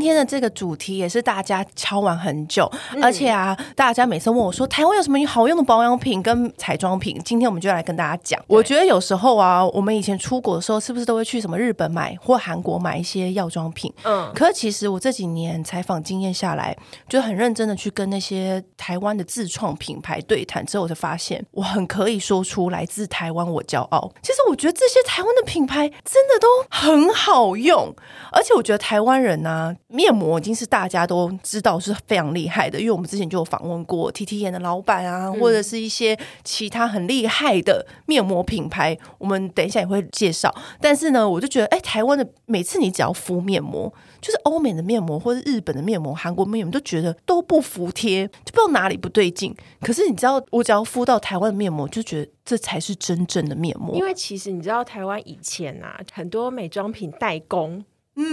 今天的这个主题也是大家敲完很久，嗯、而且啊，大家每次问我说台湾有什么好用的保养品跟彩妆品，今天我们就来跟大家讲。我觉得有时候啊，我们以前出国的时候，是不是都会去什么日本买或韩国买一些药妆品？嗯，可是其实我这几年采访经验下来，就很认真的去跟那些台湾的自创品牌对谈之后，我就发现我很可以说出来自台湾我骄傲。其实我觉得这些台湾的品牌真的都很好用，而且我觉得台湾人呢、啊。面膜已经是大家都知道是非常厉害的，因为我们之前就有访问过 T T 眼的老板啊，嗯、或者是一些其他很厉害的面膜品牌，我们等一下也会介绍。但是呢，我就觉得，哎、欸，台湾的每次你只要敷面膜，就是欧美的面膜或者日本的面膜、韩国面膜，都觉得都不服帖，就不知道哪里不对劲。可是你知道，我只要敷到台湾的面膜，就觉得这才是真正的面膜。因为其实你知道，台湾以前啊，很多美妆品代工。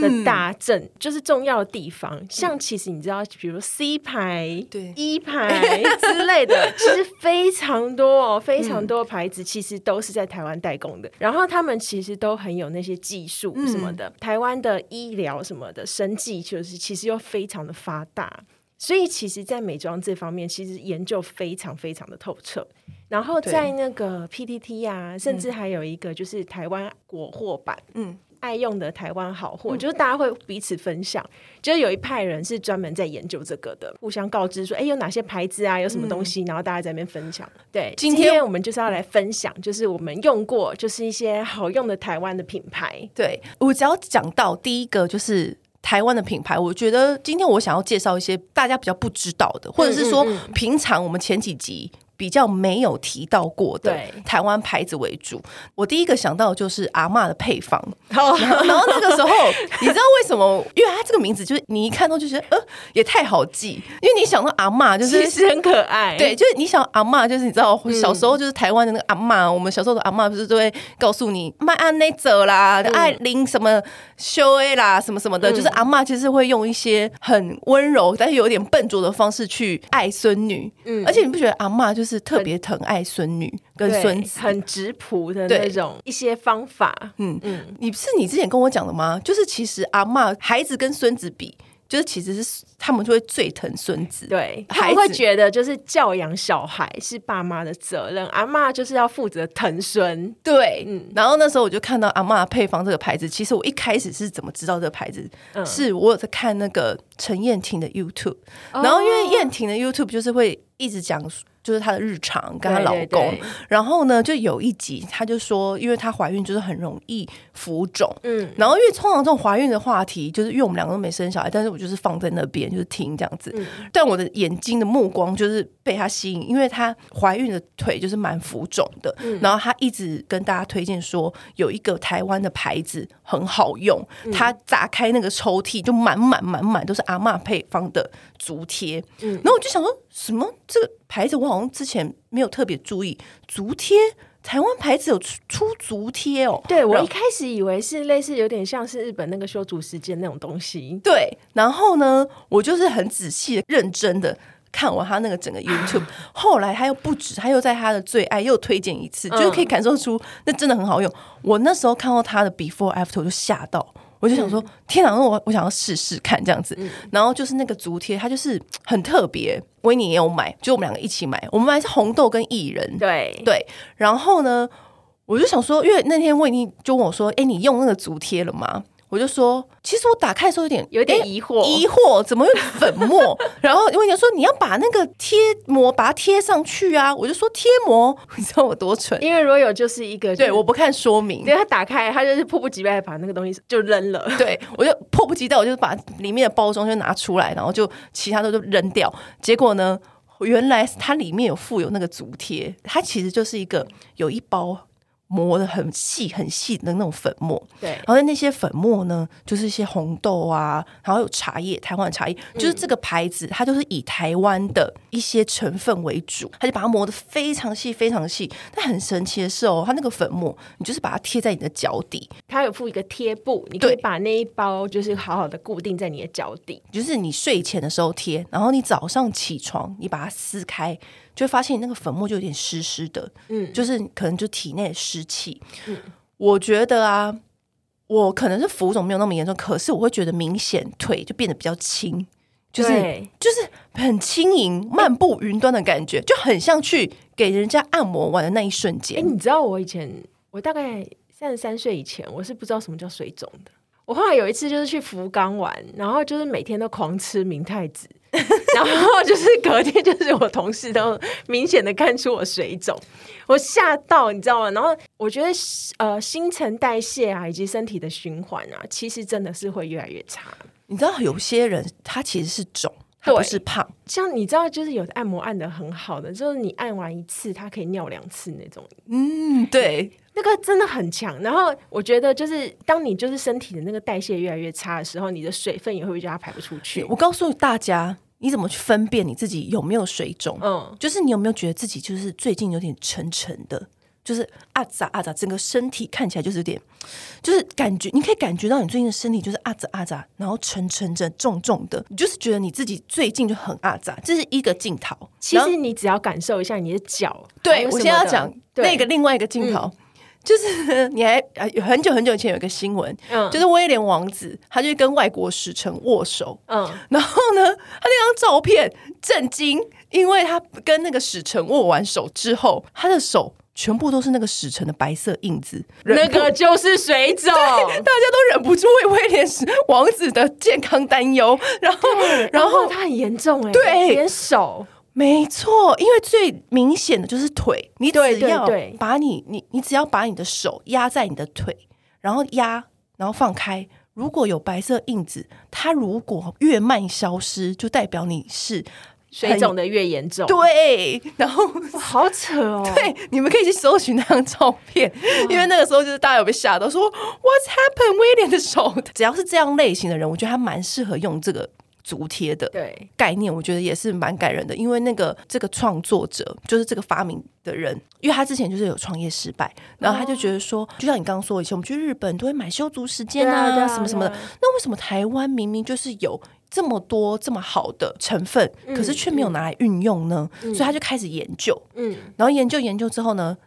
的大镇就是重要的地方，像其实你知道，比如 C 牌、对。E 牌之类的，其实非常多哦，非常多牌子其实都是在台湾代工的。然后他们其实都很有那些技术什么的，台湾的医疗什么的，生技就是其实又非常的发达，所以其实，在美妆这方面，其实研究非常非常的透彻。然后在那个 PTT 啊，甚至还有一个就是台湾国货版，嗯。爱用的台湾好货，嗯、就是大家会彼此分享，就是有一派人是专门在研究这个的，互相告知说，哎，有哪些牌子啊，有什么东西，嗯、然后大家在那边分享。对，今天，今天我们就是要来分享，就是我们用过，就是一些好用的台湾的品牌。对，我只要讲到第一个就是台湾的品牌，我觉得今天我想要介绍一些大家比较不知道的，或者是说平常我们前几集。比较没有提到过的台湾牌子为主，我第一个想到的就是阿嬷的配方。然后，然后那个时候，你知道为什么？因为它这个名字就是你一看到就觉得，呃，也太好记。因为你想到阿嬷，就是其实很可爱。对，就是你想阿嬷，就是你知道小时候就是台湾的那个阿嬷，我们小时候的阿嬷不是都会告诉你卖安内泽啦、爱玲什么修 A 啦什么什么的，就是阿嬷其实会用一些很温柔但是有点笨拙的方式去爱孙女。嗯，而且你不觉得阿嬷就是。是特别疼爱孙女跟孙子，很直朴的那种一些方法。嗯嗯，你是你之前跟我讲的吗？就是其实阿嬷孩子跟孙子比，就是其实是他们就会最疼孙子。对，孩子会觉得就是教养小孩是爸妈的责任，阿妈就是要负责疼孙。对，嗯。然后那时候我就看到阿妈配方这个牌子，其实我一开始是怎么知道这个牌子？嗯，是我有在看那个陈燕婷的 YouTube，然后因为燕婷的 YouTube 就是会一直讲。就是她的日常跟她老公，对。对对，然后呢，就有一集，她就说，因为她怀孕就是很容易浮肿，嗯，然后因为通常这种怀孕的话题，就是因为我们两个都没生小孩，但是我就是放在那边就是听这样子，嗯、但我的眼睛的目光就是被她吸引，因为她怀孕的腿就是蛮浮肿的，嗯、然后她一直跟大家推荐说有一个台湾的牌子很好用，她打开那个抽屉就满满满满都是阿嬷配方的足贴，嗯，然后我就想说什么这个。牌子我好像之前没有特别注意，足贴台湾牌子有出出足贴哦。对，我一开始以为是类似有点像是日本那个修足时间那种东西。对，然后呢，我就是很仔细、认真的看完他那个整个 YouTube，后来他又不止，他又在他的最爱又推荐一次，就是可以感受出那真的很好用。我那时候看到他的 Before After 我就吓到。我就想说，嗯、天哪！我我想要试试看这样子，嗯、然后就是那个足贴，它就是很特别。维尼也有买，就我们两个一起买。我们买是红豆跟薏仁，对对。然后呢，我就想说，因为那天维尼就问我说：“哎，你用那个足贴了吗？”我就说，其实我打开的时候有点有点疑惑，疑惑怎么会粉末？然后因为你说你要把那个贴膜把它贴上去啊，我就说贴膜，你知道我多蠢？因为 Royal 就是一个、就是、对，我不看说明，对他打开，他就是迫不及待把那个东西就扔了。对，我就迫不及待，我就把里面的包装就拿出来，然后就其他的都扔掉。结果呢，原来它里面有附有那个足贴，它其实就是一个有一包。磨的很细很细的那种粉末，对，然后那些粉末呢，就是一些红豆啊，然后有茶叶，台湾的茶叶，嗯、就是这个牌子，它就是以台湾的一些成分为主，它就把它磨得非常细，非常细。但很神奇的是哦，它那个粉末，你就是把它贴在你的脚底，它有附一个贴布，你可以把那一包就是好好的固定在你的脚底，就是你睡前的时候贴，然后你早上起床，你把它撕开。就会发现你那个粉末就有点湿湿的，嗯，就是可能就体内的湿气。嗯，我觉得啊，我可能是浮肿没有那么严重，可是我会觉得明显腿就变得比较轻，就是就是很轻盈、漫步云端的感觉，就很像去给人家按摩完的那一瞬间。哎，你知道我以前，我大概三十三岁以前，我是不知道什么叫水肿的。我后来有一次就是去福冈玩，然后就是每天都狂吃明太子。然后就是隔天，就是我同事都明显的看出我水肿，我吓到，你知道吗？然后我觉得呃，新陈代谢啊，以及身体的循环啊，其实真的是会越来越差。你知道有些人他其实是肿，他不是胖。像你知道，就是有的按摩按的很好的，就是你按完一次，他可以尿两次那种。嗯，对，那个真的很强。然后我觉得，就是当你就是身体的那个代谢越来越差的时候，你的水分也会比较排不出去。我告诉大家。你怎么去分辨你自己有没有水肿？嗯，就是你有没有觉得自己就是最近有点沉沉的，就是啊咋啊咋，整个身体看起来就是有点，就是感觉你可以感觉到你最近的身体就是啊咋啊咋，然后沉沉着重重的，你就是觉得你自己最近就很啊咋，这是一个镜头。其实你只要感受一下你的脚，对，我现在要讲那个另外一个镜头。嗯就是你还有很久很久以前有一个新闻，嗯，就是威廉王子，他就跟外国使臣握手，嗯，然后呢，他那张照片震惊，因为他跟那个使臣握完手之后，他的手全部都是那个使臣的白色印子，那个就是水肿，大家都忍不住为威廉王子的健康担忧，然后，然后他很严重哎，对，连手。没错，因为最明显的就是腿，你只要把你你你只要把你的手压在你的腿，然后压，然后放开，如果有白色印子，它如果越慢消失，就代表你是水肿的越严重。对，然后好扯哦。对，你们可以去搜寻那张照片，因为那个时候就是大家有被吓到，说 What's happened？威廉的手，只要是这样类型的人，我觉得他蛮适合用这个。足贴的概念，我觉得也是蛮感人的。因为那个这个创作者就是这个发明的人，因为他之前就是有创业失败，然后他就觉得说，就像你刚刚说，以前我们去日本都会买修足时间啊，什么什么的。那为什么台湾明明就是有这么多这么好的成分，可是却没有拿来运用呢？所以他就开始研究，嗯，然后研究研究之后呢，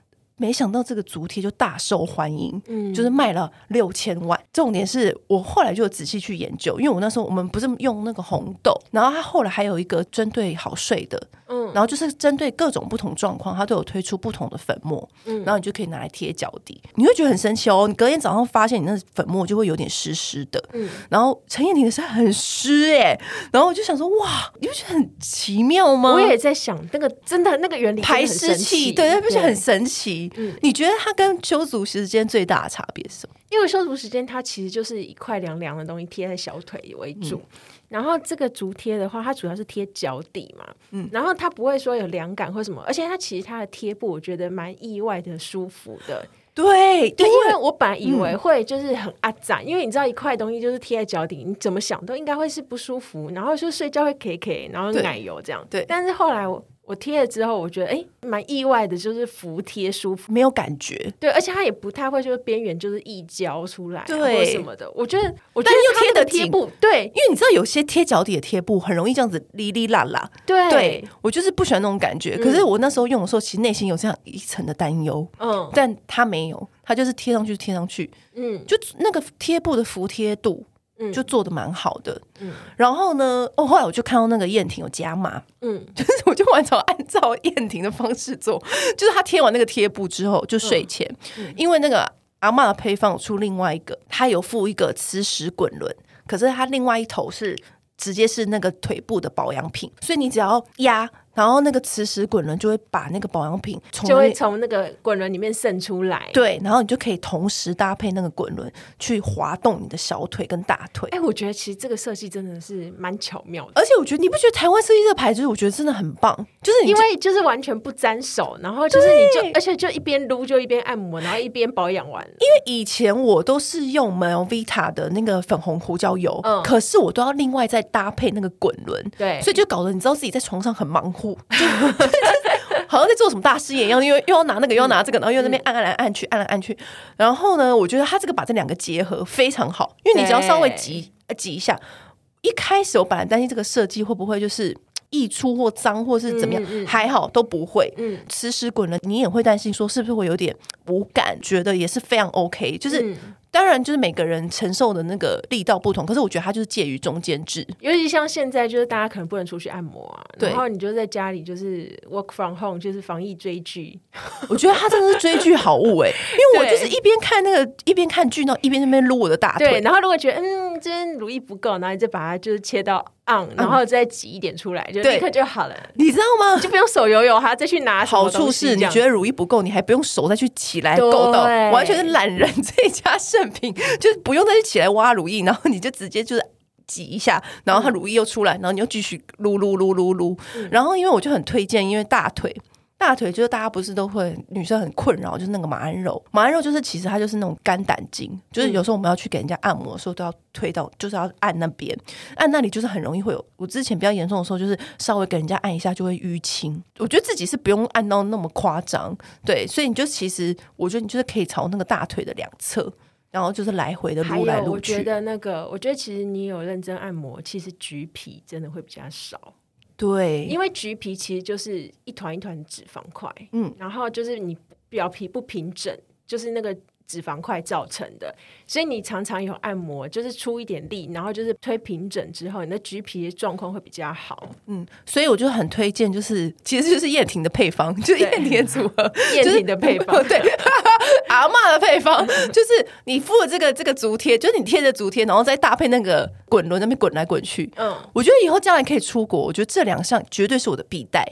没想到这个足贴就大受欢迎，嗯，就是卖了六千万。重点是我后来就仔细去研究，因为我那时候我们不是用那个红豆，然后它后来还有一个针对好睡的。嗯，然后就是针对各种不同状况，它都有推出不同的粉末，嗯，然后你就可以拿来贴脚底，你会觉得很神奇哦。你隔天早上发现你那粉末就会有点湿湿的，嗯，然后陈彦婷的是很湿哎，然后我就想说哇，你不觉得很奇妙吗？我也在想那个真的那个原理排湿器，对，那不是很神奇？嗯，你觉得它跟修足时间最大的差别是什么？因为修足时间它其实就是一块凉凉的东西贴在小腿为主。嗯然后这个足贴的话，它主要是贴脚底嘛，嗯，然后它不会说有凉感或什么，而且它其实它的贴布我觉得蛮意外的舒服的，对，对，因为我本来以为会就是很阿杂，因为你知道一块东西就是贴在脚底，你怎么想都应该会是不舒服，然后就睡觉会 K K，然后奶油这样，对，但是后来我。我贴了之后，我觉得哎，蛮意外的，就是服帖舒服，没有感觉。对，而且它也不太会，就是边缘就是溢胶出来，对，或什么的。我觉得，我觉得又贴的贴布，对，因为你知道有些贴脚底的贴布很容易这样子哩哩啦啦。对，对我就是不喜欢那种感觉。可是我那时候用的时候，其实内心有这样一层的担忧。嗯，但它没有，它就是贴上去贴上去。嗯，就那个贴布的服帖度。就做的蛮好的，嗯，然后呢，哦，后来我就看到那个燕婷有加码，嗯，就是我就完全按照燕婷的方式做，就是她贴完那个贴布之后，就睡前，嗯。嗯、因为那个阿嬷的配方出另外一个，他有附一个磁石滚轮，可是他另外一头是直接是那个腿部的保养品，所以你只要压然后那个磁石滚轮就会把那个保养品从就会从那个滚轮里面渗出来。对，然后你就可以同时搭配那个滚轮去滑动你的小腿跟大腿。哎，我觉得其实这个设计真的是蛮巧妙的。而且我觉得你不觉得台湾设计这个牌子，我觉得真的很棒，就是因为就是完全不沾手，然后就是你就而且就一边撸就一边按摩，然后一边保养完。因为以前我都是用 Melvita 的那个粉红胡椒油，嗯，可是我都要另外再搭配那个滚轮，对，所以就搞得你知道自己在床上很忙乎。好像在做什么大事业一样，因为又要拿那个，又要拿这个，然后又在那边按按来按去，按来按去。然后呢，我觉得他这个把这两个结合非常好，因为你只要稍微挤挤一下。一开始我本来担心这个设计会不会就是溢出或脏或是怎么样，嗯嗯、还好都不会。嗯，磁石滚了，你也会担心说是不是会有点无感，觉得也是非常 OK，就是。嗯当然，就是每个人承受的那个力道不同，可是我觉得它就是介于中间值。尤其像现在，就是大家可能不能出去按摩啊，然后你就在家里就是 work from home，就是防疫追剧。我觉得它真的是追剧好物哎、欸，因为我就是一边看那个一边看剧，然后一边那边撸我的大腿。对，然后如果觉得嗯这边乳液不够，然后你再把它就是切到。然后再挤一点出来，就立刻就好了。你知道吗？就不用手油油，还要再去拿。好处是你觉得乳液不够，你还不用手再去起来够到，完全是懒人这一家圣品，就是不用再去起来挖乳液，然后你就直接就是挤一下，然后它乳液又出来，然后你又继续撸撸撸撸撸。然后因为我就很推荐，因为大腿。大腿就是大家不是都会女生很困扰，就是那个马鞍肉。马鞍肉就是其实它就是那种肝胆经，就是有时候我们要去给人家按摩的时候都要推到，就是要按那边，按那里就是很容易会有。我之前比较严重的时候，就是稍微给人家按一下就会淤青。我觉得自己是不用按到那么夸张，对，所以你就其实我觉得你就是可以朝那个大腿的两侧，然后就是来回的撸来撸去。我觉得那个，我觉得其实你有认真按摩，其实橘皮真的会比较少。对，因为橘皮其实就是一团一团脂肪块，嗯，然后就是你表皮不平整，就是那个。脂肪块造成的，所以你常常有按摩，就是出一点力，然后就是推平整之后，你的橘皮的状况会比较好。嗯，所以我就很推荐，就是其实就是燕婷的配方，就是燕婷的组合，燕婷的配方，对，阿嬷的配方，就是你敷了这个这个足贴，就是你贴着足贴，然后再搭配那个滚轮那边滚来滚去。嗯，我觉得以后将来可以出国，我觉得这两项绝对是我的必带。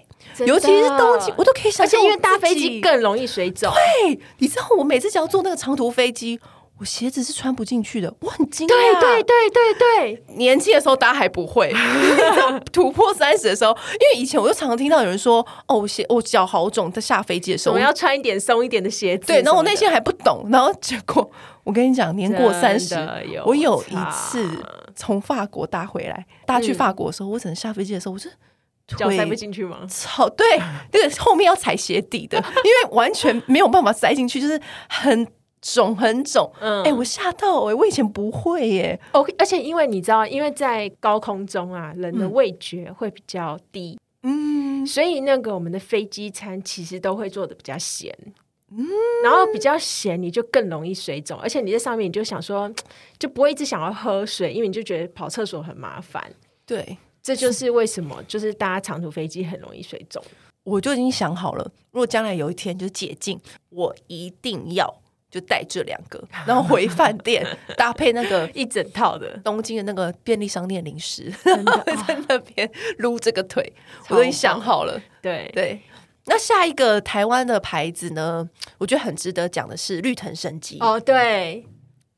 尤其是冬季，我都可以想象，而且因为搭飞机更容易水肿。对，你知道我每次只要坐那个长途飞机，我鞋子是穿不进去的，我很惊讶。对对对对对，年轻的时候大家还不会，突破三十的时候，因为以前我就常常听到有人说：“哦，鞋我脚好肿。”在下飞机的时候，我要穿一点松一点的鞋子。对，然后我内心还不懂，然后结果 我跟你讲，年过三十，我有一次从法国搭回来，搭去法国的时候，我只能下飞机的时候，我是。脚塞不进去吗？操，对，那个后面要踩鞋底的，因为完全没有办法塞进去，就是很肿很肿。嗯，哎、欸，我吓到哎、欸，我以前不会耶。哦，而且因为你知道，因为在高空中啊，人的味觉会比较低，嗯，所以那个我们的飞机餐其实都会做的比较咸，嗯，然后比较咸，你就更容易水肿，而且你在上面你就想说，就不会一直想要喝水，因为你就觉得跑厕所很麻烦，对。这就是为什么，就是大家长途飞机很容易水肿。我就已经想好了，如果将来有一天就是解禁，我一定要就带这两个，然后回饭店 搭配那个一整套的东京的那个便利商店零食，真的 在那边撸这个腿，我都已经想好了。对对，那下一个台湾的牌子呢？我觉得很值得讲的是绿藤生机。哦，对。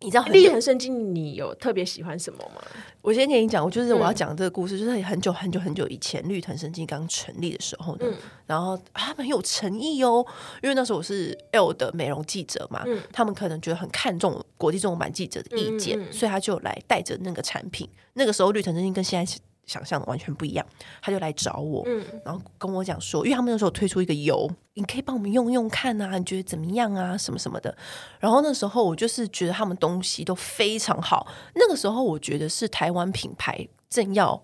你知道绿藤生机，你有特别喜欢什么吗？我先跟你讲，我就是我要讲这个故事，嗯、就是很久很久很久以前，绿藤生机刚成立的时候呢，嗯、然后他们很有诚意哦，因为那时候我是 L 的美容记者嘛，嗯、他们可能觉得很看重国际中文版记者的意见，嗯嗯、所以他就来带着那个产品。那个时候绿藤生机跟现在想象的完全不一样，他就来找我，嗯、然后跟我讲说，因为他们那时候推出一个油，你可以帮我们用用看啊，你觉得怎么样啊？什么什么的。然后那时候我就是觉得他们东西都非常好。那个时候我觉得是台湾品牌正要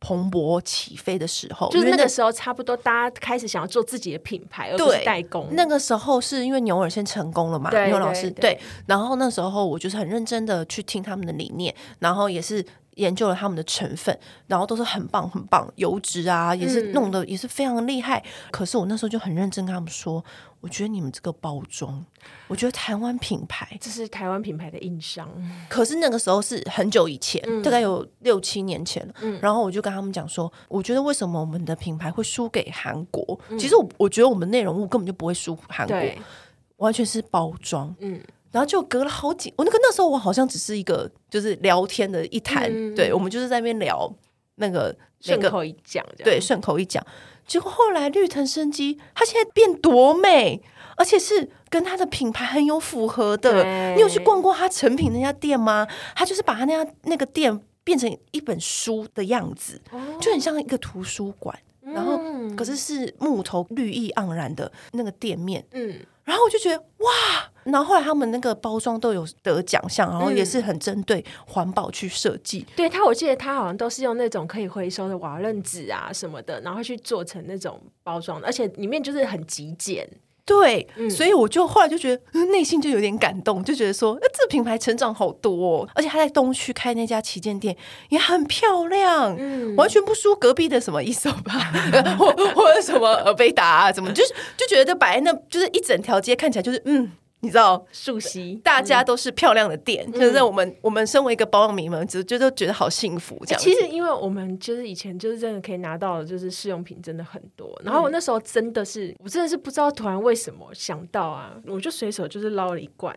蓬勃起飞的时候，就是那个时候差不多大家开始想要做自己的品牌，而不是代工。那个时候是因为牛尔先成功了嘛？对，牛老师对，对。然后那时候我就是很认真的去听他们的理念，然后也是。研究了他们的成分，然后都是很棒很棒，油脂啊也是弄得也是非常厉害。嗯、可是我那时候就很认真跟他们说，我觉得你们这个包装，我觉得台湾品牌这是台湾品牌的印象。可是那个时候是很久以前，嗯、大概有六七年前了。嗯、然后我就跟他们讲说，我觉得为什么我们的品牌会输给韩国？嗯、其实我我觉得我们内容物根本就不会输韩国，完全是包装。嗯。然后就隔了好几，我那个那时候我好像只是一个就是聊天的一谈，嗯、对我们就是在那边聊那个顺口一讲，对顺口一讲。结果后来绿藤生机，它现在变多美，而且是跟它的品牌很有符合的。你有去逛过它成品那家店吗？它就是把它那家那个店变成一本书的样子，哦、就很像一个图书馆。然后可是是木头绿意盎然的那个店面，嗯。然后我就觉得哇，然后后来他们那个包装都有得奖项，然后也是很针对环保去设计。嗯、对他，我记得他好像都是用那种可以回收的瓦楞纸啊什么的，然后去做成那种包装，而且里面就是很极简。对，嗯、所以我就后来就觉得内心就有点感动，就觉得说，这个品牌成长好多，哦，而且他在东区开那家旗舰店也很漂亮，嗯、完全不输隔壁的什么一手吧，或或者什么尔贝达啊，怎么就是就觉得摆在那就是一整条街看起来就是嗯。你知道，熟悉，大家都是漂亮的店，嗯、就是我们我们身为一个保养迷们，就就都觉得好幸福。这样、欸，其实因为我们就是以前就是真的可以拿到的，就是试用品真的很多。然后我那时候真的是，我真的是不知道突然为什么想到啊，我就随手就是捞了一罐，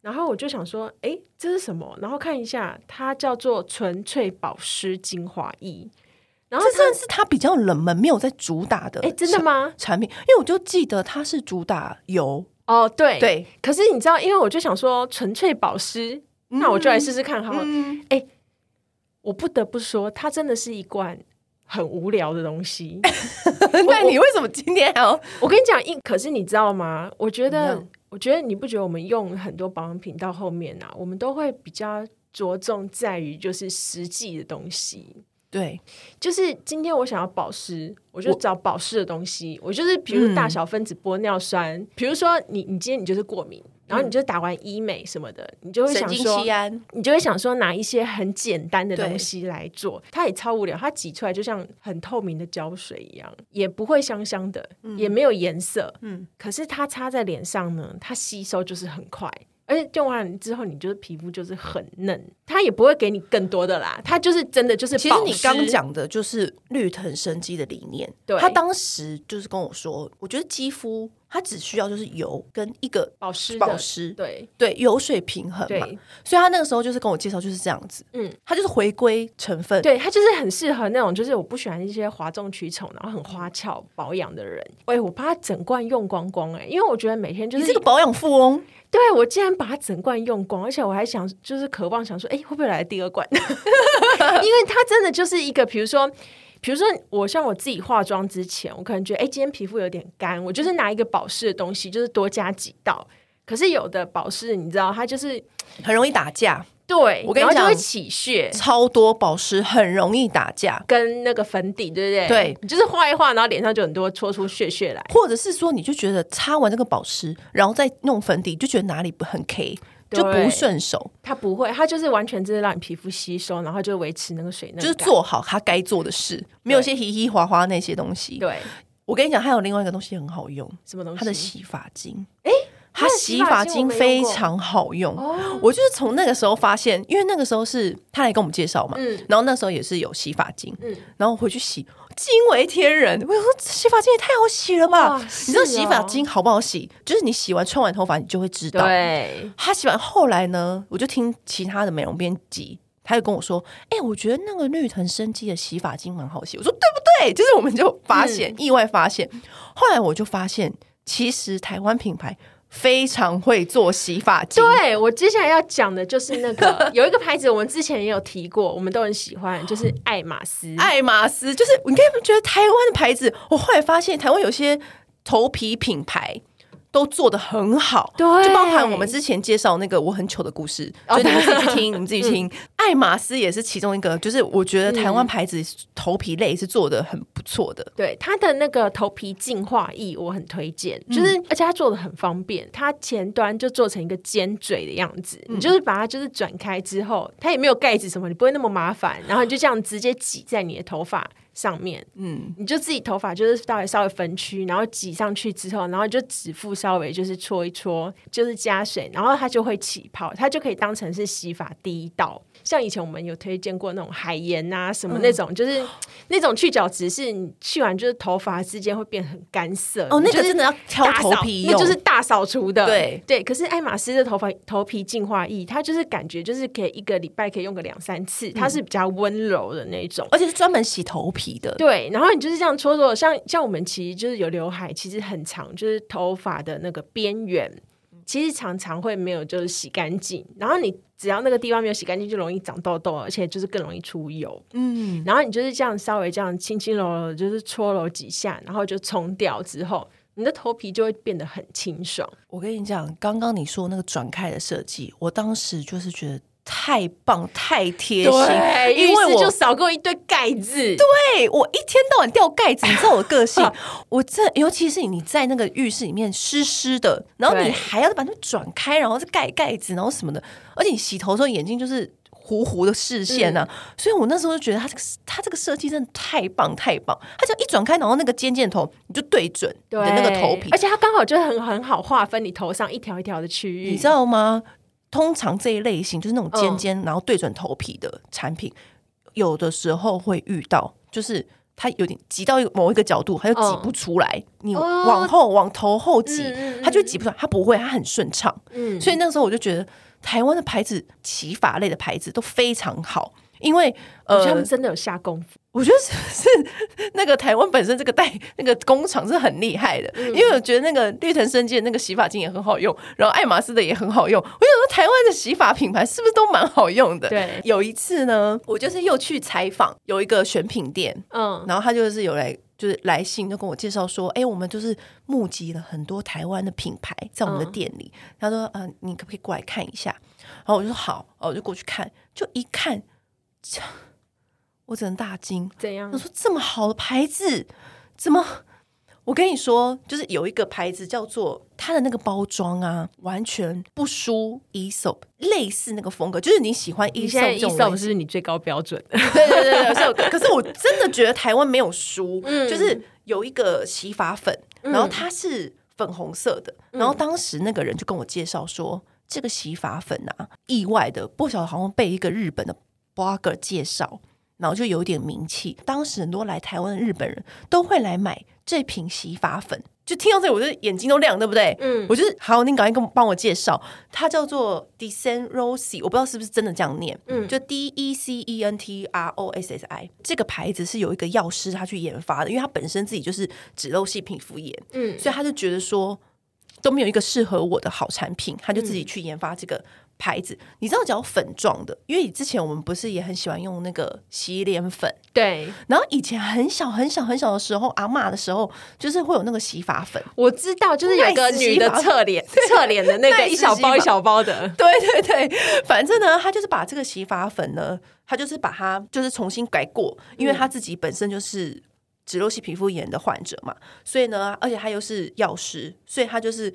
然后我就想说，哎、欸，这是什么？然后看一下，它叫做纯粹保湿精华液。然后这算是它比较冷门，没有在主打的。哎、欸，真的吗？产品，因为我就记得它是主打油。哦，对对，可是你知道，因为我就想说纯粹保湿，嗯、那我就来试试看好了。哎、嗯欸，我不得不说，它真的是一罐很无聊的东西。那你为什么今天还要？我跟你讲，一可是你知道吗？我觉得，嗯、我觉得你不觉得我们用很多保养品到后面啊，我们都会比较着重在于就是实际的东西。对，就是今天我想要保湿，我就找保湿的东西。我，我就是比如大小分子玻尿酸，嗯、比如说你你今天你就是过敏，然后你就打完医美什么的，嗯、你就会想说，你就会想说拿一些很简单的东西来做，它也超无聊，它挤出来就像很透明的胶水一样，也不会香香的，嗯、也没有颜色，嗯，可是它擦在脸上呢，它吸收就是很快。而且用完之后，你就是皮肤就是很嫩，它也不会给你更多的啦，它就是真的就是。其实你刚讲的就是绿藤生机的理念，对，他当时就是跟我说，我觉得肌肤。它只需要就是油跟一个保湿，保湿，对对，油水平衡嘛。所以他那个时候就是跟我介绍就是这样子，嗯，它就是回归成分，对，它就是很适合那种就是我不喜欢一些哗众取宠然后很花俏保养的人。喂，我把它整罐用光光哎、欸，因为我觉得每天就是你这个保养富翁，对我竟然把它整罐用光，而且我还想就是渴望想说，哎、欸，会不会来第二罐？因为它真的就是一个，比如说。比如说，我像我自己化妆之前，我可能觉得，哎，今天皮肤有点干，我就是拿一个保湿的东西，就是多加几道。可是有的保湿，你知道，它就是 很容易打架。对，我跟你讲，就会起屑。超多保湿很容易打架，跟那个粉底，对不对？对，你就是画一画，然后脸上就很多搓出屑屑来。或者是说，你就觉得擦完这个保湿，然后再弄粉底，就觉得哪里不很 K。就不顺手，它不会，它就是完全就是让你皮肤吸收，然后就维持那个水嫩，就是做好它该做的事，没有些嘻嘻滑滑那些东西。对，我跟你讲，还有另外一个东西很好用，什么东西？它的洗发精。哎，它洗发精非常好用，我就是从那个时候发现，因为那个时候是他来跟我们介绍嘛，嗯，然后那时候也是有洗发精，嗯，然后回去洗。惊为天人！我说洗发精也太好洗了吧？哦、你知道洗发精好不好洗？就是你洗完冲完头发，你就会知道。对，他洗完后来呢，我就听其他的美容编辑，他就跟我说：“哎、欸，我觉得那个绿藤生机的洗发精蛮好洗。”我说：“对不对？”就是我们就发现、嗯、意外发现，后来我就发现，其实台湾品牌。非常会做洗发剂，对，我接下来要讲的就是那个 有一个牌子，我们之前也有提过，我们都很喜欢，就是爱马仕。爱马仕就是，你可以觉得台湾的牌子，我后来发现台湾有些头皮品牌都做的很好，对，就包含我们之前介绍那个我很糗的故事，就你们 自己去听，你们自己听。嗯、爱马仕也是其中一个，就是我觉得台湾牌子头皮类是做的很不错的。对，它的那个头皮净化液我很推荐，就是、嗯、而且它做的很方便，它前端就做成一个尖嘴的样子，嗯、你就是把它就是转开之后，它也没有盖子什么，你不会那么麻烦，然后你就这样直接挤在你的头发。上面，嗯，你就自己头发就是稍微稍微分区，然后挤上去之后，然后就指腹稍微就是搓一搓，就是加水，然后它就会起泡，它就可以当成是洗发第一道。像以前我们有推荐过那种海盐啊，什么那种，嗯、就是那种去角质，是你去完就是头发之间会变很干涩。哦，那个真的要挑头皮用，那就是大扫除的。对对，可是爱马仕的头发头皮净化液，它就是感觉就是可以一个礼拜可以用个两三次，它是比较温柔的那种，而且是专门洗头皮的。对，然后你就是这样搓搓，像像我们其实就是有刘海，其实很长，就是头发的那个边缘。其实常常会没有就是洗干净，然后你只要那个地方没有洗干净，就容易长痘痘，而且就是更容易出油。嗯，然后你就是这样稍微这样轻轻柔柔，就是搓揉几下，然后就冲掉之后，你的头皮就会变得很清爽。我跟你讲，刚刚你说那个转开的设计，我当时就是觉得。太棒，太贴心，对，因为我就少给我一堆盖子。对，我一天到晚掉盖子，你知道我的个性，我这尤其是你在那个浴室里面湿湿的，然后你还要把它转开，然后再盖盖子，然后什么的，而且你洗头的时候眼睛就是糊糊的视线啊，嗯、所以我那时候就觉得它这个它这个设计真的太棒太棒，它只要一转开，然后那个尖尖头你就对准你的那个头皮，而且它刚好就很很好划分你头上一条一条的区域，你知道吗？通常这一类型就是那种尖尖，然后对准头皮的产品，嗯、有的时候会遇到，就是它有点挤到某一个角度，它就挤不出来。嗯、你往后、哦、往头后挤，嗯、它就挤不出来。它不会，它很顺畅。嗯，所以那时候我就觉得台湾的牌子洗发类的牌子都非常好。因为呃，他们真的有下功夫。我觉得是，是那个台湾本身这个代那个工厂是很厉害的。嗯、因为我觉得那个绿藤生机的那个洗发精也很好用，然后爱马仕的也很好用。我想说，台湾的洗发品牌是不是都蛮好用的？对。有一次呢，我就是又去采访有一个选品店，嗯，然后他就是有来就是来信，就跟我介绍说，哎，我们就是募集了很多台湾的品牌在我们的店里。嗯、他说，嗯、呃，你可不可以过来看一下？然后我就说好，哦我就过去看，就一看。我只能大惊，怎样？我说这么好的牌子，怎么？我跟你说，就是有一个牌子叫做它的那个包装啊，完全不输 Aesop，类似那个风格，就是你喜欢 Aesop 这种，Aesop 是你最高标准。对对对对，可是我真的觉得台湾没有输，嗯、就是有一个洗发粉，然后它是粉红色的，嗯、然后当时那个人就跟我介绍说，这个洗发粉啊，意外的不晓得好像被一个日本的。blogger 介绍，然后就有点名气。当时很多来台湾的日本人都会来买这瓶洗发粉，就听到这里，我就眼睛都亮，对不对？嗯，我就是好，你赶快跟帮我介绍，它叫做 Decent Rossi，我不知道是不是真的这样念，嗯，就 D E C E N T R O S S I。这个牌子是有一个药师他去研发的，因为他本身自己就是脂漏性皮肤炎，嗯，所以他就觉得说都没有一个适合我的好产品，他就自己去研发这个。嗯牌子，你知道叫粉状的，因为之前我们不是也很喜欢用那个洗脸粉，对。然后以前很小很小很小的时候，阿嬷的时候，就是会有那个洗发粉，我知道，就是有个女的侧脸 侧脸的那个一小包一小包的，对对对。反正呢，她就是把这个洗发粉呢，她就是把它就是重新改过，因为她自己本身就是脂漏性皮肤炎的患者嘛，所以呢，而且他又是药师，所以他就是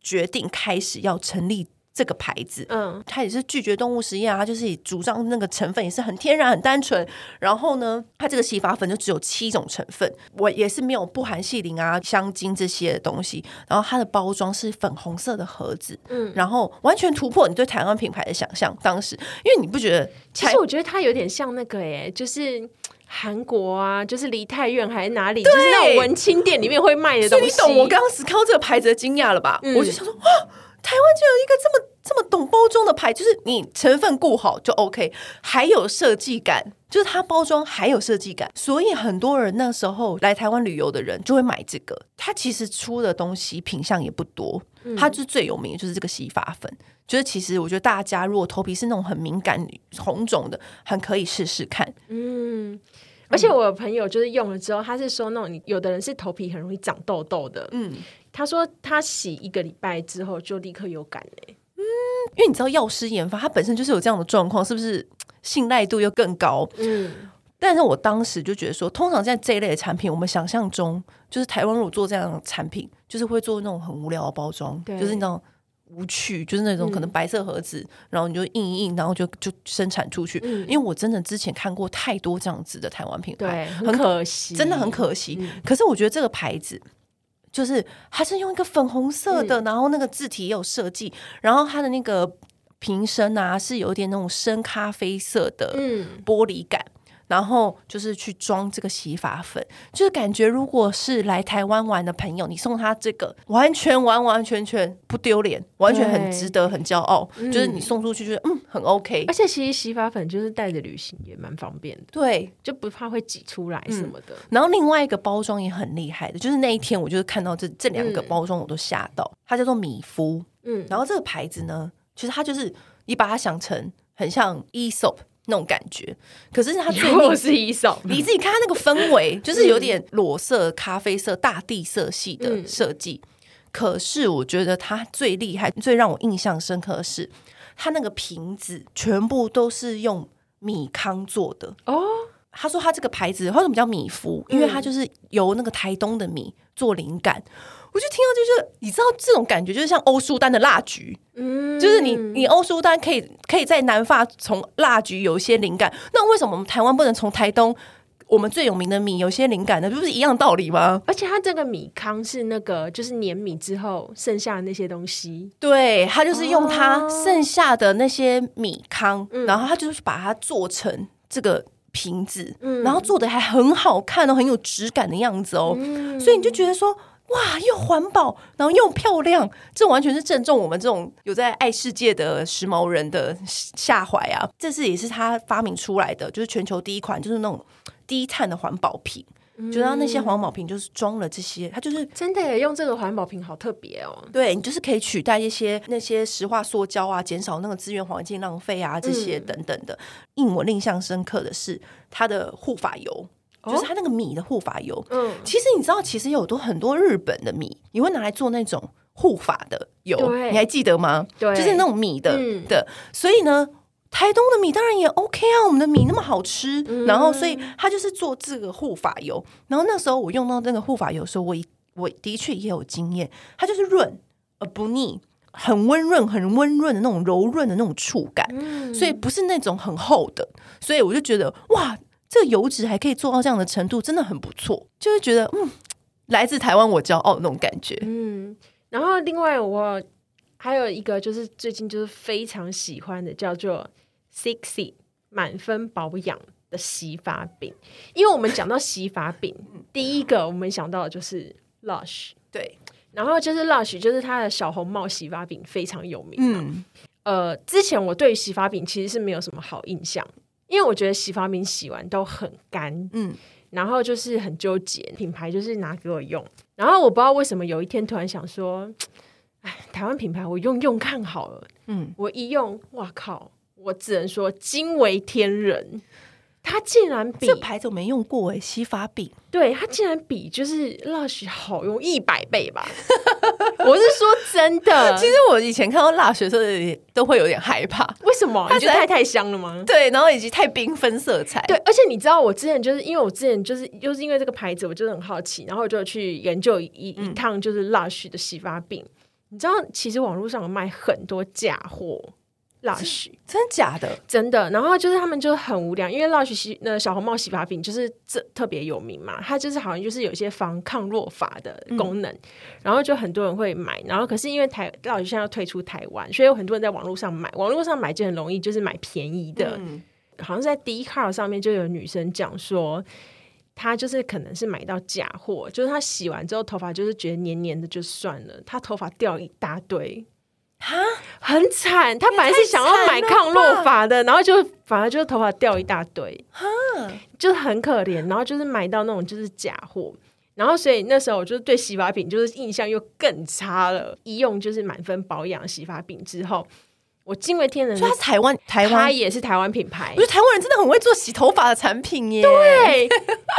决定开始要成立。这个牌子，嗯，它也是拒绝动物实验啊，它就是主张那个成分也是很天然、很单纯。然后呢，它这个洗发粉就只有七种成分，我也是没有不含细磷啊、香精这些东西。然后它的包装是粉红色的盒子，嗯，然后完全突破你对台湾品牌的想象。当时，因为你不觉得？其实我觉得它有点像那个，哎，就是韩国啊，就是梨泰院还是哪里，就是那种文青店里面会卖的东西。你懂我刚刚是靠这个牌子的惊讶了吧？嗯、我就想说，哇！台湾就有一个这么这么懂包装的牌，就是你成分顾好就 OK，还有设计感，就是它包装还有设计感，所以很多人那时候来台湾旅游的人就会买这个。它其实出的东西品相也不多，它就是最有名的就是这个洗发粉。就是其实我觉得大家如果头皮是那种很敏感红肿的，很可以试试看。嗯。而且我有朋友就是用了之后，他是说那种有的人是头皮很容易长痘痘的，嗯，他说他洗一个礼拜之后就立刻有感嘞。嗯，因为你知道药师研发，它本身就是有这样的状况，是不是信赖度又更高？嗯，但是我当时就觉得说，通常在这一类的产品，我们想象中就是台湾如果做这样的产品，就是会做那种很无聊的包装，就是那种。无趣，就是那种可能白色盒子，嗯、然后你就印一印，然后就就生产出去。嗯、因为我真的之前看过太多这样子的台湾品牌，很可惜，真的很可惜。嗯、可是我觉得这个牌子，就是它是用一个粉红色的，嗯、然后那个字体也有设计，然后它的那个瓶身啊是有点那种深咖啡色的玻璃感。嗯然后就是去装这个洗发粉，就是感觉如果是来台湾玩的朋友，你送他这个，完全完完全全不丢脸，完全很值得，很骄傲。对。就是你送出去，就是嗯很 OK。而且其实洗发粉就是带着旅行也蛮方便的，对，就不怕会挤出来什么的。嗯、然后另外一个包装也很厉害的，就是那一天我就是看到这这两个包装我都吓到，嗯、它叫做米夫，嗯，然后这个牌子呢，其实它就是你把它想成很像 Aesop 那种感觉，可是它最后是一手，你自己看它那个氛围，就是有点裸色、咖啡色、大地色系的设计。嗯、可是我觉得它最厉害、最让我印象深刻的是，它那个瓶子全部都是用米糠做的哦。他说他这个牌子为什么叫米夫？因为它就是由那个台东的米做灵感。我就听到就是，你知道这种感觉，就是像欧舒丹的蜡菊，嗯，就是你你欧舒丹可以可以在南法从蜡菊有一些灵感，那为什么我们台湾不能从台东我们最有名的米有些灵感呢？不是一样道理吗？而且它这个米糠是那个就是碾米之后剩下的那些东西，对，它就是用它剩下的那些米糠，哦、然后它就是把它做成这个瓶子，嗯、然后做的还很好看哦，很有质感的样子哦，嗯、所以你就觉得说。哇，又环保，然后又漂亮，这完全是正中我们这种有在爱世界的时髦人的下怀啊！这是也是他发明出来的，就是全球第一款，就是那种低碳的环保瓶。就让那些环保瓶就是装了这些，它就是真的用这个环保瓶好特别哦。对，你就是可以取代一些那些石化塑胶啊，减少那个资源环境浪费啊，这些等等的。令、嗯、我印象深刻的是它的护发油。就是它那个米的护发油，嗯，其实你知道，其实有多很多日本的米，你会拿来做那种护发的油，你还记得吗？对，就是那种米的、嗯、的。所以呢，台东的米当然也 OK 啊，我们的米那么好吃，嗯、然后所以它就是做这个护发油。然后那时候我用到那个护发油的时候，我我的确也有经验，它就是润而不腻，很温润、很温润的那种柔润的那种触感，嗯、所以不是那种很厚的。所以我就觉得哇。这个油脂还可以做到这样的程度，真的很不错。就会觉得，嗯，来自台湾我骄傲那种感觉。嗯，然后另外我还有一个就是最近就是非常喜欢的，叫做 Sixy 满分保养的洗发饼。因为我们讲到洗发饼，第一个我们想到的就是 Lush，对，然后就是 Lush，就是它的小红帽洗发饼非常有名。嗯，呃，之前我对洗发饼其实是没有什么好印象。因为我觉得洗发品洗完都很干，嗯，然后就是很纠结，品牌就是拿给我用，然后我不知道为什么有一天突然想说，哎，台湾品牌我用用看好了，嗯，我一用，哇靠，我只能说惊为天人。它竟然比这牌子我没用过哎，洗发饼，对，它竟然比就是 Lush 好用一百倍吧？我是说真的，其实我以前看到 Lush 的时候都会有点害怕，为什么？你觉得太太香了吗？对，然后以及太缤纷色彩，对，而且你知道我之前就是因为我之前就是就是因为这个牌子，我就很好奇，然后我就去研究一一趟就是 Lush 的洗发饼，嗯、你知道其实网络上有卖很多假货。Lush 真假的？真的。然后就是他们就很无聊，因为 Lush 洗那小红帽洗发品就是这特别有名嘛，它就是好像就是有一些防抗弱发的功能，嗯、然后就很多人会买。然后可是因为台 Lush 现在要退出台湾，所以有很多人在网络上买。网络上买就很容易，就是买便宜的。嗯、好像是在 Dcard 上面就有女生讲说，她就是可能是买到假货，就是她洗完之后头发就是觉得黏黏的就算了，她头发掉一大堆。哈，很惨。他本来是想要买抗落发的，然后就反而就是头发掉一大堆，哈，就很可怜。然后就是买到那种就是假货，然后所以那时候我就对洗发品就是印象又更差了。一用就是满分保养洗发品之后，我惊为天人，所以它是台湾，台湾它也是台湾品牌。我觉得台湾人真的很会做洗头发的产品耶。对，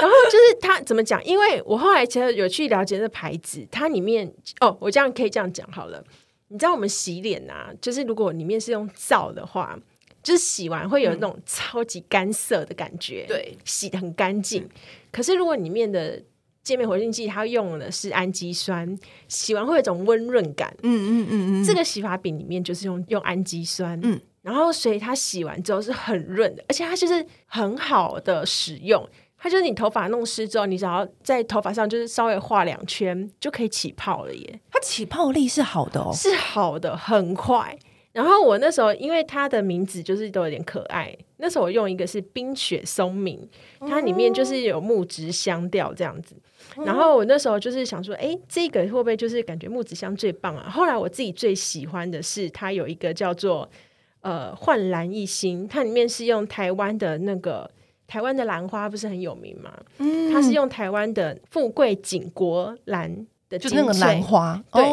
然后就是他怎么讲？因为我后来其实有去了解这牌子，它里面哦，我这样可以这样讲好了。你知道我们洗脸啊，就是如果里面是用皂的话，就是洗完会有那种超级干涩的感觉，对、嗯，洗得很干净。可是如果里面的界面活性剂它用的是氨基酸，洗完会有一种温润感。嗯嗯嗯嗯，这个洗发饼里面就是用用氨基酸，嗯，然后所以它洗完之后是很润的，而且它就是很好的使用。它就是你头发弄湿之后，你只要在头发上就是稍微画两圈就可以起泡了耶。它起泡力是好的哦，是好的，很快。然后我那时候因为它的名字就是都有点可爱，那时候我用一个是冰雪松明，它里面就是有木质香调这样子。然后我那时候就是想说，哎，这个会不会就是感觉木质香最棒啊？后来我自己最喜欢的是它有一个叫做呃焕然一新，它里面是用台湾的那个。台湾的兰花不是很有名吗？嗯，它是用台湾的富贵锦国兰的，就是那个兰花。对，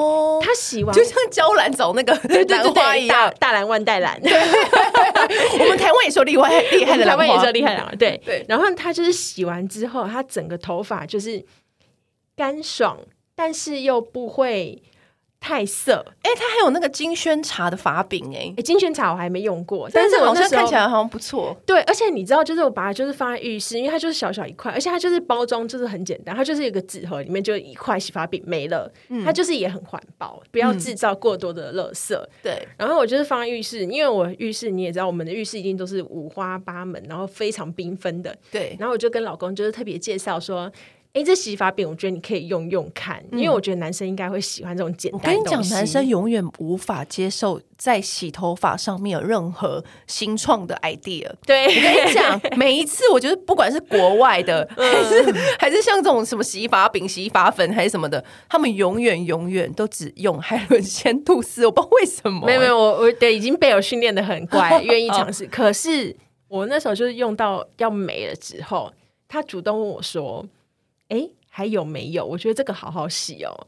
它洗完就像娇兰找那个 兰花一样，大兰万代兰。我们台湾也说厉害厉害的兰花，台湾也说厉害的。对对。然后它就是洗完之后，它整个头发就是干爽，但是又不会。太色，哎、欸，它还有那个金萱茶的法饼，哎，哎，金萱茶我还没用过，但是好像看起来好像不错。对，而且你知道，就是我把它就是放在浴室，因为它就是小小一块，而且它就是包装就是很简单，它就是一个纸盒，里面就一块洗发饼没了，嗯、它就是也很环保，不要制造过多的垃圾。嗯、对，然后我就是放在浴室，因为我浴室你也知道，我们的浴室一定都是五花八门，然后非常缤纷的。对，然后我就跟老公就是特别介绍说。哎，这洗发饼我觉得你可以用用看，嗯、因为我觉得男生应该会喜欢这种简单。我跟你讲，男生永远无法接受在洗头发上面有任何新创的 idea。对，我跟你讲，每一次我觉得不管是国外的，嗯、还是还是像这种什么洗发饼、洗发粉还是什么的，他们永远永远都只用海伦仙度丝，我不知道为什么。没有没有，我我对已经被我训练的很乖，愿意尝试。可是我那时候就是用到要没了之后，他主动问我说。哎，还有没有？我觉得这个好好洗哦，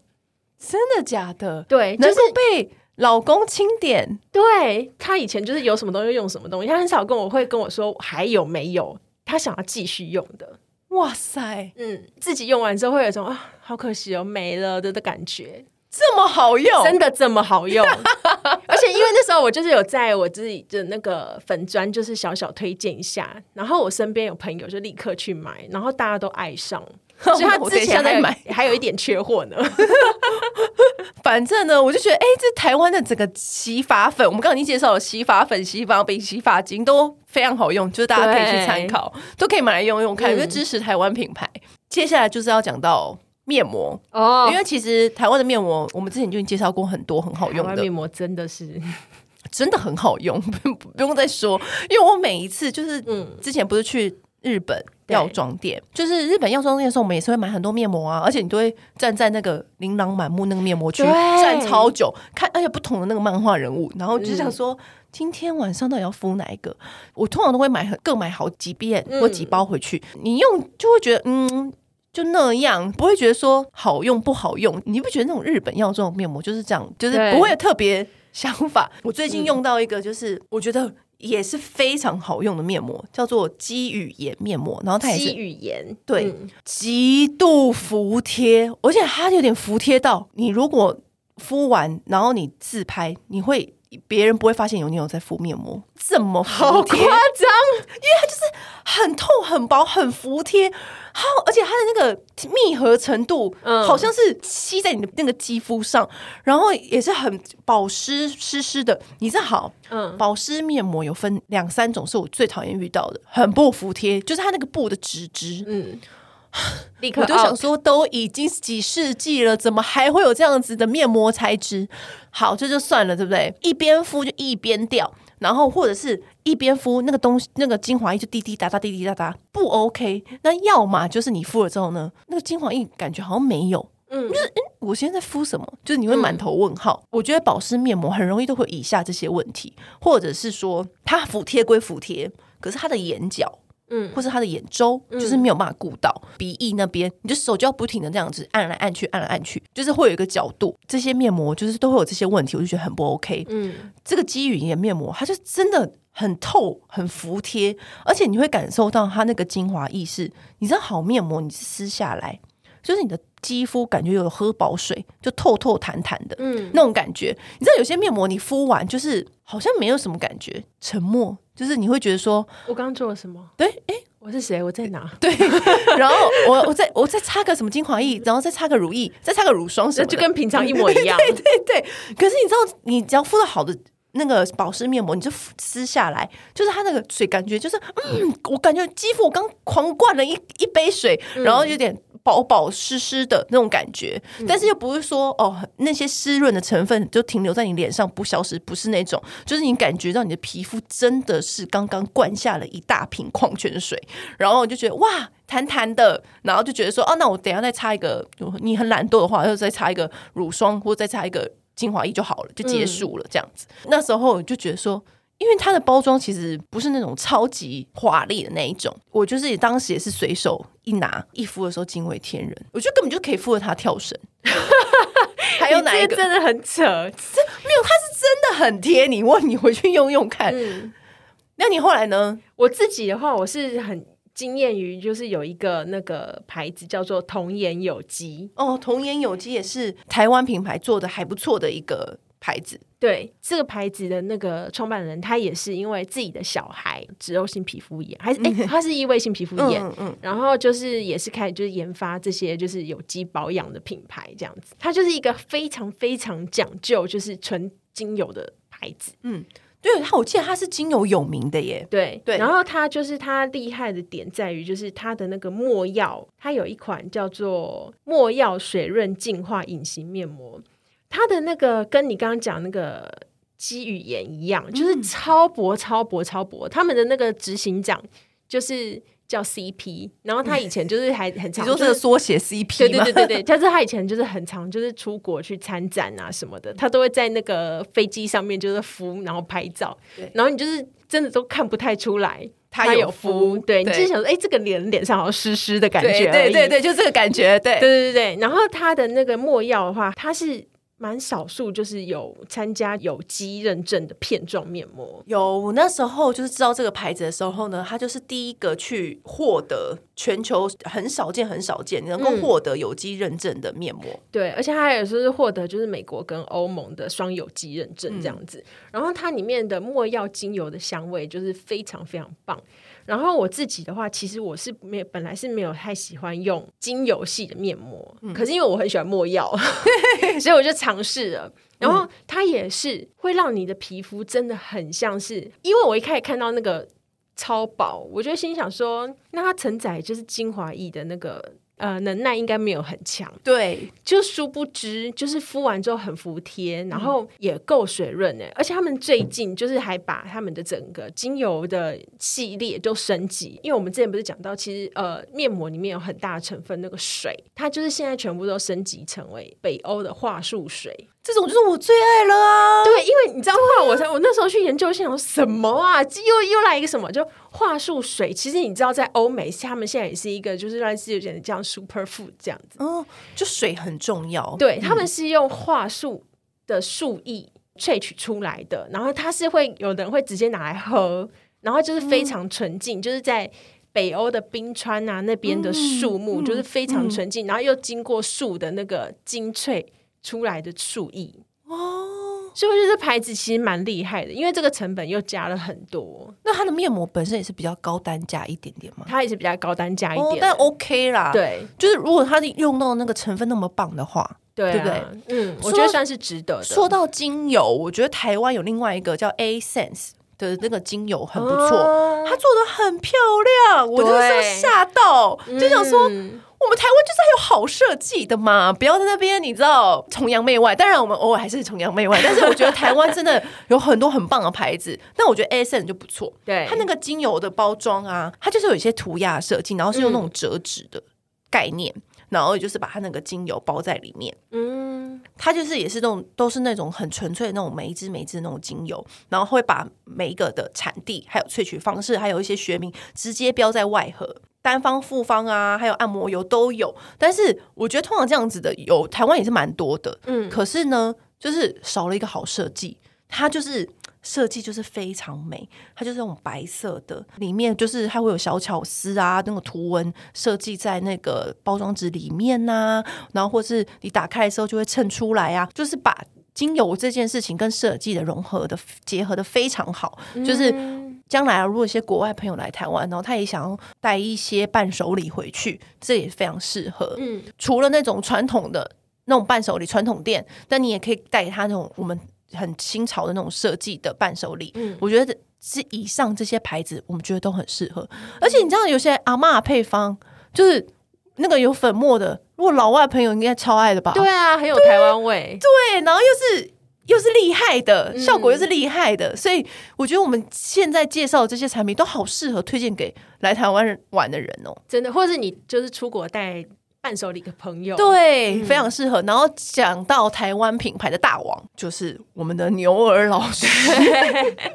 真的假的？对，就是被老公清点。对，他以前就是有什么东西用什么东西，他很少跟我会跟我说还有没有，他想要继续用的。哇塞，嗯，自己用完之后会有一种啊，好可惜哦，没了的的感觉。这么好用，真的这么好用？而且因为那时候我就是有在我自己的那个粉砖，就是小小推荐一下，然后我身边有朋友就立刻去买，然后大家都爱上。所以他之前在买，还有一点缺货呢。反正呢，我就觉得，哎、欸，这台湾的整个洗发粉，我们刚刚已经介绍了洗发粉、洗发饼、洗发精都非常好用，就是大家可以去参考，都可以买来用用看，因为支持台湾品牌。嗯、接下来就是要讲到面膜。哦，因为其实台湾的面膜，我们之前就已经介绍过很多很好用的。面膜，真的是。真的很好用，不用再说。因为我每一次就是，嗯，之前不是去日本。药妆店就是日本药妆店的时候，我们也是会买很多面膜啊，而且你都会站在那个琳琅满目那个面膜区站超久，看而且不同的那个漫画人物，然后就想说、嗯、今天晚上到底要敷哪一个？我通常都会买各买好几遍或几包回去，嗯、你用就会觉得嗯就那样，不会觉得说好用不好用。你不觉得那种日本药妆面膜就是这样，就是不会有特别想法？我最近用到一个，就是我觉得。也是非常好用的面膜，叫做肌语颜面膜，然后它也是肌语颜，对，嗯、极度服帖，而且它有点服帖到你如果敷完，然后你自拍，你会别人不会发现有你有在敷面膜，这么，好夸张，因为它就是很透、很薄、很服帖。好，而且它的那个密合程度，嗯，好像是吸在你的那个肌肤上，然后也是很保湿湿湿的。你这好，嗯，保湿面膜有分两三种，是我最讨厌遇到的，很不服帖，就是它那个布的纸质，嗯，立刻我就想说，都已经几世纪了，怎么还会有这样子的面膜材质？好，这就算了，对不对？一边敷就一边掉。然后或者是一边敷那个东西，那个精华液就滴滴答答滴滴答答不 OK。那要么就是你敷了之后呢，那个精华液感觉好像没有，嗯，就是嗯，我现在在敷什么？就是你会满头问号。嗯、我觉得保湿面膜很容易都会以下这些问题，或者是说它服帖归服帖，可是它的眼角嗯，或是他的眼周，就是没有办法顾到、嗯、鼻翼那边，你就手就要不停的这样子按来按去，按来按去，就是会有一个角度。这些面膜就是都会有这些问题，我就觉得很不 OK。嗯，这个肌语言面膜，它就真的很透、很服帖，而且你会感受到它那个精华意识。你知道好面膜，你是撕下来，就是你的。肌肤感觉有喝饱水，就透透弹弹的，嗯，那种感觉。你知道有些面膜你敷完就是好像没有什么感觉，沉默，就是你会觉得说，我刚刚做了什么？对，哎、欸，我是谁？我在哪？对，然后我我再我再擦个什么精华液，然后再擦个乳液，再擦个乳霜什么，就跟平常一模一样。对对对。可是你知道，你只要敷到好的那个保湿面膜，你就撕下来，就是它那个水感觉就是，嗯，我感觉肌肤我刚狂灌了一一杯水，然后有点。饱饱湿湿的那种感觉，但是又不是说哦，那些湿润的成分就停留在你脸上不消失，不是那种，就是你感觉到你的皮肤真的是刚刚灌下了一大瓶矿泉水，然后就觉得哇，弹弹的，然后就觉得说哦，那我等一下再擦一个，你很懒惰的话，就再擦一个乳霜或者再擦一个精华液就好了，就结束了这样子。嗯、那时候我就觉得说。因为它的包装其实不是那种超级华丽的那一种，我就是当时也是随手一拿一敷的时候惊为天人，我觉得根本就可以敷着它跳绳。还有哪一个真的很扯？这没有，它是真的很贴。你问你回去用用看。嗯、那你后来呢？我自己的话，我是很惊艳于就是有一个那个牌子叫做童颜有机哦，童颜有机也是台湾品牌做的还不错的一个牌子。对这个牌子的那个创办人，他也是因为自己的小孩脂漏性皮肤炎，还是哎，他是异位性皮肤炎，嗯嗯，然后就是也是开始就是研发这些就是有机保养的品牌这样子。他就是一个非常非常讲究就是纯精油的牌子，嗯，对，他我记得他是精油有名的耶，对对。然后他就是他厉害的点在于就是他的那个墨药，他有一款叫做墨药水润净化隐形面膜。它的那个跟你刚刚讲那个肌语言一样，就是超薄、超薄、超薄。他们的那个执行长就是叫 CP，然后他以前就是还很 常，就是缩写 CP，对对对对对。但是 他以前就是很常，就是出国去参展啊什么的，他都会在那个飞机上面就是敷，然后拍照，然后你就是真的都看不太出来他有敷。对，你就是想说，哎，这个脸脸上好像湿湿的感觉，对对对，就这个感觉，对对对对。然后他的那个墨药的话，它是。蛮少数，就是有参加有机认证的片状面膜。有，我那时候就是知道这个牌子的时候呢，它就是第一个去获得全球很少见、很少见能够获得有机认证的面膜。嗯、对，而且它也是获得就是美国跟欧盟的双有机认证这样子。嗯、然后它里面的墨药精油的香味就是非常非常棒。然后我自己的话，其实我是没有，本来是没有太喜欢用精油系的面膜，嗯、可是因为我很喜欢抹药，所以我就尝试了。然后它也是会让你的皮肤真的很像是，因为我一开始看到那个超薄，我就心想说，那它承载就是精华液的那个。呃，能耐应该没有很强，对，就殊不知，就是敷完之后很服帖，然后也够水润诶，而且他们最近就是还把他们的整个精油的系列都升级，因为我们之前不是讲到，其实呃面膜里面有很大的成分那个水，它就是现在全部都升级成为北欧的桦树水。这种就是我最爱了啊！对，因为你知道话，我才我那时候去研究，心想什么啊？又又来一个什么？就桦树水。其实你知道，在欧美，他们现在也是一个，就是让自己有点这样 super food 这样子。哦，就水很重要。对，他们是用桦树的树液萃取出来的，然后它是会有的人会直接拿来喝，然后就是非常纯净，嗯、就是在北欧的冰川啊那边的树木，就是非常纯净，然后又经过树的那个精粹。出来的树液哦，所以我觉得这牌子其实蛮厉害的，因为这个成本又加了很多。那它的面膜本身也是比较高单价一点点嘛？它也是比较高单价一点，哦，但 OK 啦。对，就是如果它用到那个成分那么棒的话，对，啊，对不对？嗯，我觉得算是值得的。说到精油，我觉得台湾有另外一个叫 A Sense 的那个精油很不错，哦，它做的很漂亮，我那时候吓到，就想说。嗯我们台湾就是还有好设计的嘛，不要在那边你知道崇洋媚外。当然，我们偶尔还是崇洋媚外，但是我觉得台湾真的有很多很棒的牌子。那我觉得 Essence 就不错，对它那个精油的包装啊，它就是有一些涂鸦设计，然后是用那种折纸的概念，嗯、然后就是把它那个精油包在里面。嗯，它就是也是那种都是那种很纯粹的那种每一支每一支那种精油，然后会把每一个的产地、还有萃取方式，还有一些学名直接标在外盒，单方、复方啊，还有按摩油都有。但是我觉得通常这样子的有，台湾也是蛮多的，嗯，可是呢，就是少了一个好设计，它就是。设计就是非常美，它就是那种白色的，里面就是它会有小巧思啊，那个图文设计在那个包装纸里面呐、啊，然后或是你打开的时候就会衬出来啊，就是把精油这件事情跟设计的融合的结合的非常好，嗯、就是将来啊，如果一些国外朋友来台湾，然后他也想要带一些伴手礼回去，这也非常适合。嗯，除了那种传统的那种伴手礼传统店，但你也可以带他那种我们。很新潮的那种设计的伴手礼，嗯，我觉得是以上这些牌子，我们觉得都很适合。而且你知道，有些阿妈配方就是那个有粉末的，如果老外朋友应该超爱的吧？对啊，很有台湾味对。对，然后又是又是厉害的，效果又是厉害的，嗯，所以我觉得我们现在介绍的这些产品都好适合推荐给来台湾玩的人哦。真的，或者是你就是出国带。伴手礼的朋友，对，嗯、非常适合。然后讲到台湾品牌的大王，就是我们的牛儿老师，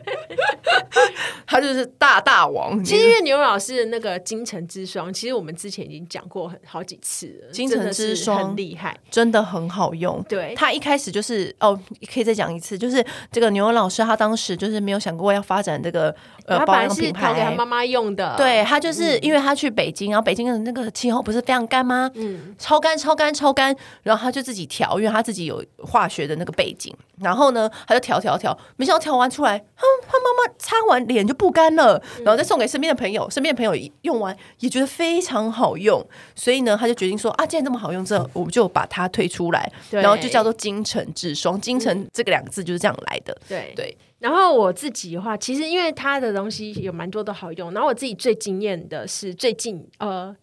他就是大大王。其实因为牛儿老师的那个京城之霜，其实我们之前已经讲过很好几次了。精诚之霜很厉害，真的很好用。对，他一开始就是哦，可以再讲一次，就是这个牛儿老师，他当时就是没有想过要发展这个呃保养品牌，给他妈妈用的。对，他就是因为他去北京，然后北京的那个气候不是非常干吗？嗯，超干超干超干，然后他就自己调，因为他自己有化学的那个背景，然后呢，他就调调调，没想到调完出来，他他妈妈擦完脸就不干了，然后再送给身边的朋友，身边的朋友用完也觉得非常好用，所以呢，他就决定说啊，既然这么好用，这我们就把它推出来，然后就叫做精诚之霜，金城这个两个字就是这样来的，对对。然后我自己的话，其实因为它的东西有蛮多都好用，然后我自己最惊艳的是最近呃。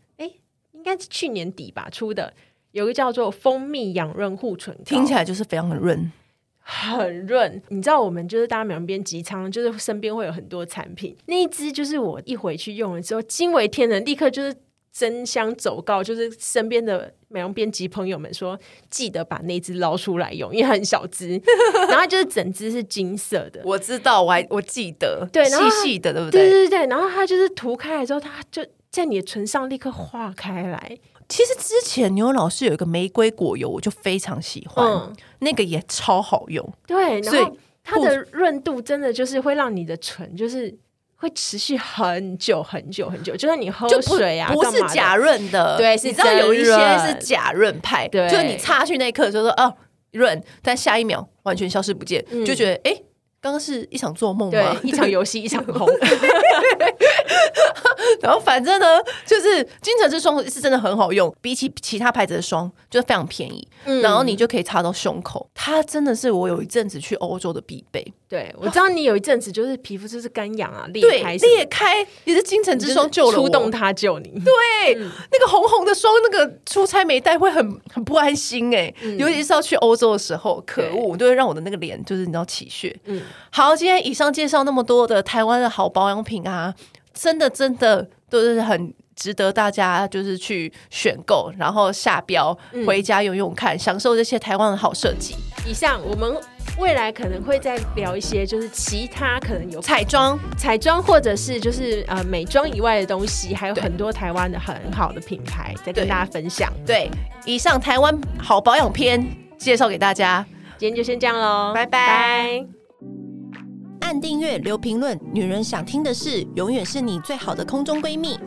应该是去年底吧出的，有个叫做蜂蜜养润护唇膏，听起来就是非常的润，很润。你知道我们就是大家美容编辑仓，就是身边会有很多产品，那一支就是我一回去用了之后惊为天人，立刻就是争相走告，就是身边的美容编辑朋友们说，记得把那支捞出来用，因为很小支，然后就是整支是金色的，我知道，我还我记得，对，细细的，对不对？对对对，然后它就是涂开来之后，它就。在你的唇上立刻化开来。其实之前牛老师有一个玫瑰果油，我就非常喜欢，嗯、那个也超好用。对，然后它的润度真的就是会让你的唇就是会持续很久很久很久，就算你喝水啊，不是假润的。对，你知道有一些是假润派，对，就是你擦去那一刻就说哦润，但下一秒完全消失不见，嗯、就觉得哎。诶刚刚是一场做梦吗？对，一场游戏，一场空。然后反正呢，就是金城之霜是真的很好用，比起其他牌子的霜，就非常便宜。嗯，然后你就可以擦到胸口，它真的是我有一阵子去欧洲的必备。对，我知道你有一阵子就是皮肤就是干痒啊，裂开裂开，也是金城之霜救了我，出动它救你。对，嗯、那个红红的霜，那个出差没带会很很不安心哎、欸，嗯、尤其是要去欧洲的时候，可恶，就会让我的那个脸就是你知道起屑。嗯。好，今天以上介绍那么多的台湾的好保养品啊，真的真的都是很值得大家就是去选购，然后下标回家用用看，嗯、享受这些台湾的好设计。以上我们未来可能会再聊一些，就是其他可能有彩妆、彩妆或者是就是呃美妆以外的东西，还有很多台湾的很好的品牌在跟大家分享。对，以上台湾好保养篇介绍给大家，今天就先这样喽，拜。拜。按订阅，留评论，女人想听的事，永远是你最好的空中闺蜜。